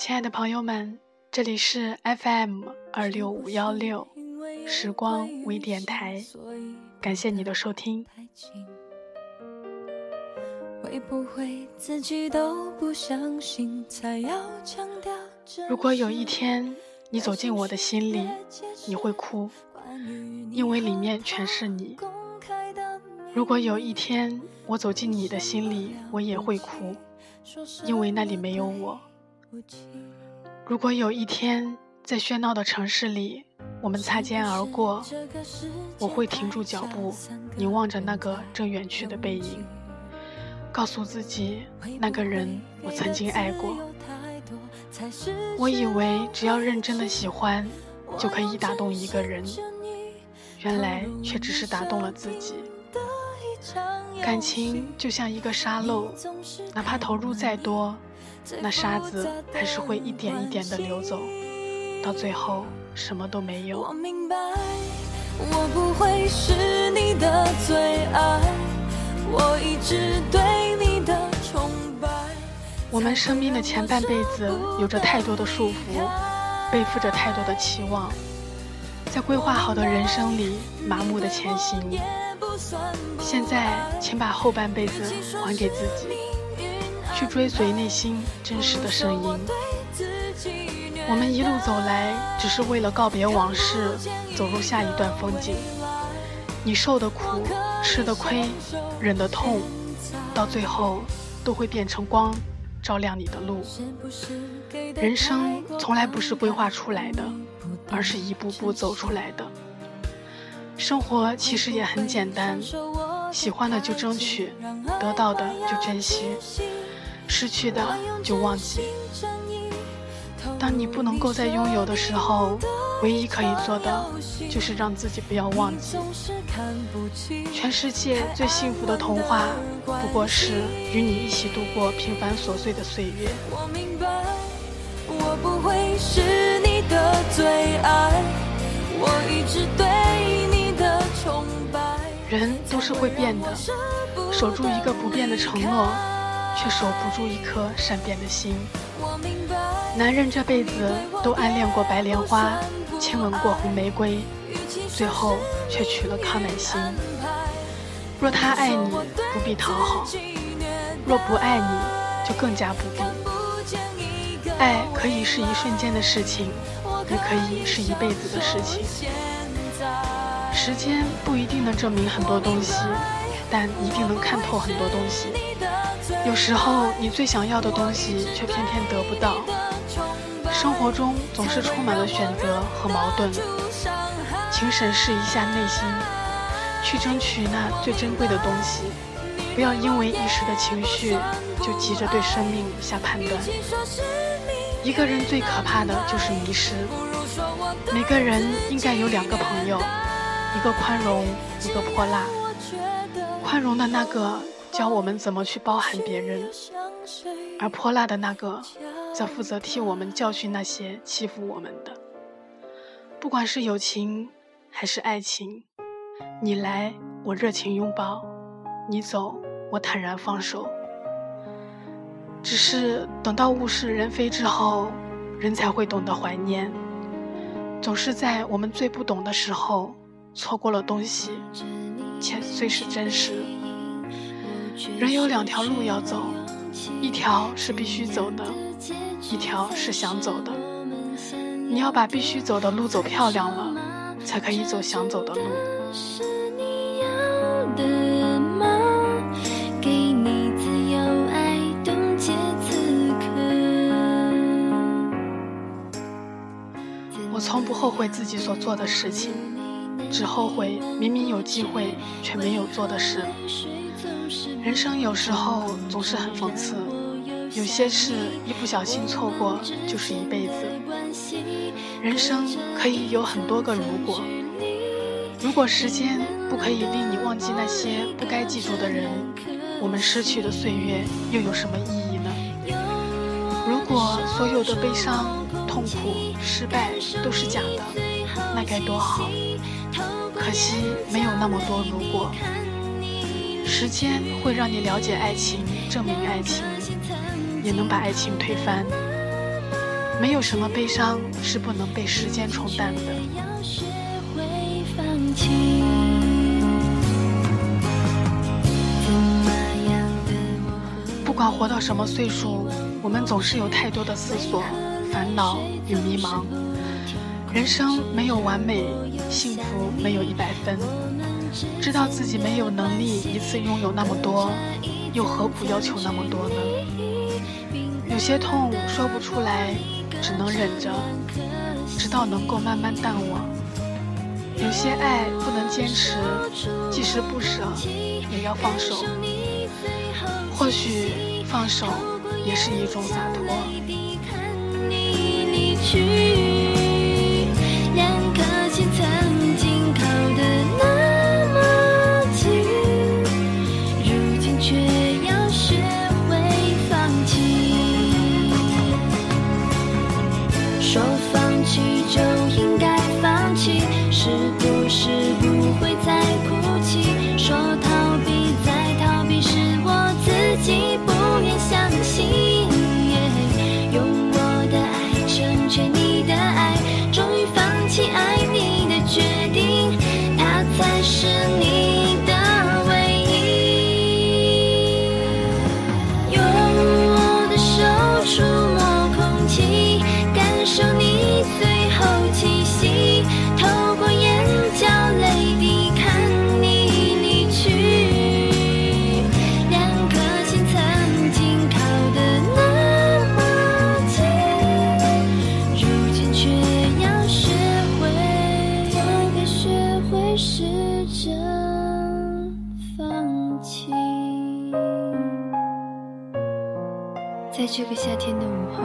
亲爱的朋友们，这里是 FM 二六五幺六时光微电台，感谢你的收听。如果有一天你走进我的心里，你会哭，因为里面全是你。如果有一天我走进你的心里，我也会哭，因为那里没有我。如果有一天在喧闹的城市里，我们擦肩而过，我会停住脚步，凝望着那个正远去的背影，告诉自己，那个人我曾经爱过。我以为只要认真的喜欢，就可以打动一个人，原来却只是打动了自己。感情就像一个沙漏，哪怕投入再多。那沙子还是会一点一点的流走，到最后什么都没有。我不会是你的最爱。我一直对你的崇拜。我们生命的前半辈子有着太多的束缚，背负着太多的期望，在规划好的人生里麻木的前行。现在，请把后半辈子还给自己。去追随内心真实的声音。我们一路走来，只是为了告别往事，走入下一段风景。你受的苦，吃的亏，忍的痛，到最后都会变成光，照亮你的路。人生从来不是规划出来的，而是一步步走出来的。生活其实也很简单，喜欢的就争取，得到的就珍惜。失去的就忘记。当你不能够再拥有的时候，唯一可以做的就是让自己不要忘记。全世界最幸福的童话，不过是与你一起度过平凡琐碎的岁月。我不会是你的最爱，我一直对人都是会变的，守住一个不变的承诺。却守不住一颗善变的心。男人这辈子都暗恋过白莲花，亲吻过红玫瑰，最后却娶了康乃馨。若他爱你，不必讨好；若不爱你，就更加不必。爱可以是一瞬间的事情，也可以是一辈子的事情。时间不一定能证明很多东西，但一定能看透很多东西。有时候，你最想要的东西却偏偏得不到。生活中总是充满了选择和矛盾，请审视一下内心，去争取那最珍贵的东西。不要因为一时的情绪就急着对生命下判断。一个人最可怕的就是迷失。每个人应该有两个朋友，一个宽容，一个泼辣。宽容的那个。教我们怎么去包含别人，而泼辣的那个，则负责替我们教训那些欺负我们的。不管是友情还是爱情，你来我热情拥抱，你走我坦然放手。只是等到物是人非之后，人才会懂得怀念。总是在我们最不懂的时候，错过了东西，且最是真实。人有两条路要走，一条是必须走的，一条是想走的。你要把必须走的路走漂亮了，才可以走想走的路。我从不后悔自己所做的事情，只后悔明明有机会却没有做的事。人生有时候总是很讽刺，有些事一不小心错过就是一辈子。人生可以有很多个如果，如果时间不可以令你忘记那些不该记住的人，我们失去的岁月又有什么意义呢？如果所有的悲伤、痛苦、失败都是假的，那该多好！可惜没有那么多如果。时间会让你了解爱情，证明爱情，也能把爱情推翻。没有什么悲伤是不能被时间冲淡的。不管活到什么岁数，我们总是有太多的思索、烦恼与迷茫。人生没有完美，幸福没有一百分。知道自己没有能力一次拥有那么多，又何苦要求那么多呢？有些痛说不出来，只能忍着，直到能够慢慢淡忘。有些爱不能坚持，即使不舍，也要放手。或许放手也是一种洒脱。这个夏天的午后。